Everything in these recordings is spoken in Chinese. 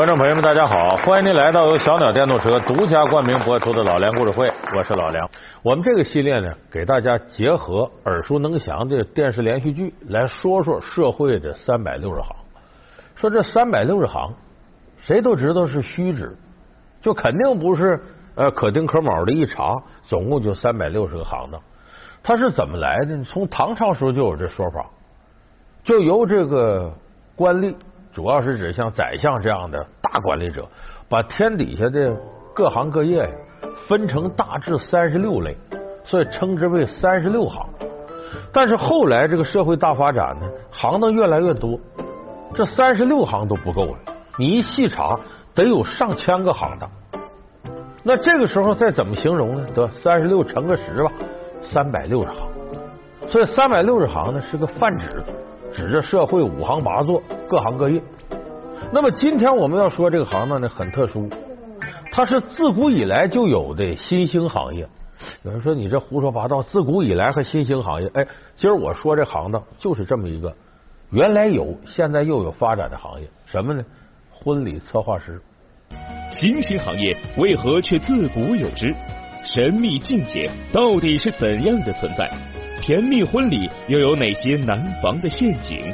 观众朋友们，大家好！欢迎您来到由小鸟电动车独家冠名播出的老梁故事会，我是老梁。我们这个系列呢，给大家结合耳熟能详的电视连续剧，来说说社会的三百六十行。说这三百六十行，谁都知道是虚指，就肯定不是呃可丁可卯的一查，总共就三百六十个行当。它是怎么来的？从唐朝时候就有这说法，就由这个官吏。主要是指像宰相这样的大管理者，把天底下的各行各业分成大致三十六类，所以称之为三十六行。但是后来这个社会大发展呢，行当越来越多，这三十六行都不够了。你一细查，得有上千个行当。那这个时候再怎么形容呢？得三十六乘个十吧，三百六十行。所以三百六十行呢是个泛指。指着社会五行八作，各行各业。那么今天我们要说这个行当呢，很特殊，它是自古以来就有的新兴行业。有人说你这胡说八道，自古以来和新兴行业？哎，今儿我说这行当就是这么一个，原来有，现在又有发展的行业，什么呢？婚礼策划师。新兴行业为何却自古有之？神秘境界到底是怎样的存在？甜蜜婚礼又有哪些难防的陷阱？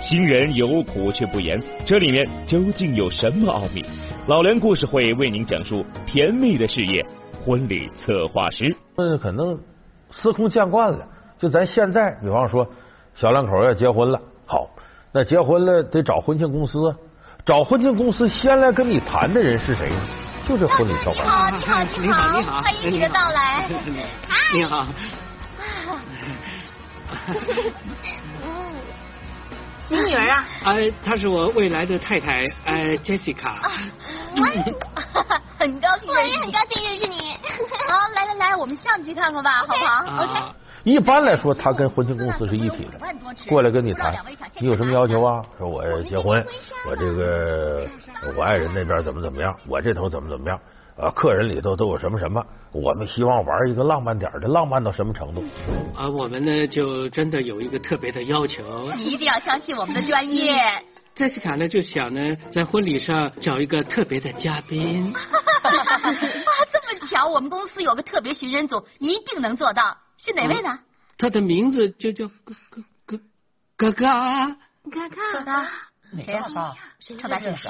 新人有苦却不言，这里面究竟有什么奥秘？老梁故事会为您讲述甜蜜的事业——婚礼策划师。嗯，可能司空见惯了。就咱现在，比方说小两口要结婚了，好，那结婚了得找婚庆公司，找婚庆公司先来跟你谈的人是谁？就这婚礼策划师。你好，你好，你好，欢迎你的到来。你好。嗯，你女儿啊？哎，她是我未来的太太，哎，Jessica。很高兴，我也很高兴认识你。好，来来来，我们上去看看吧，好不好？OK。一般来说，他跟婚庆公司是一体的，过来跟你谈，你有什么要求啊？说我结婚，我这个我爱人那边怎么怎么样，我这头怎么怎么样。啊，客人里头都有什么什么？我们希望玩一个浪漫点的，浪漫到什么程度？啊，我们呢就真的有一个特别的要求。你一定要相信我们的专业。杰西卡呢就想呢在婚礼上找一个特别的嘉宾。啊，这么巧，我们公司有个特别寻人组，一定能做到。是哪位呢？他的名字就叫哥哥哥哥哥哥哥哥。谁呀？谁？超大姓氏。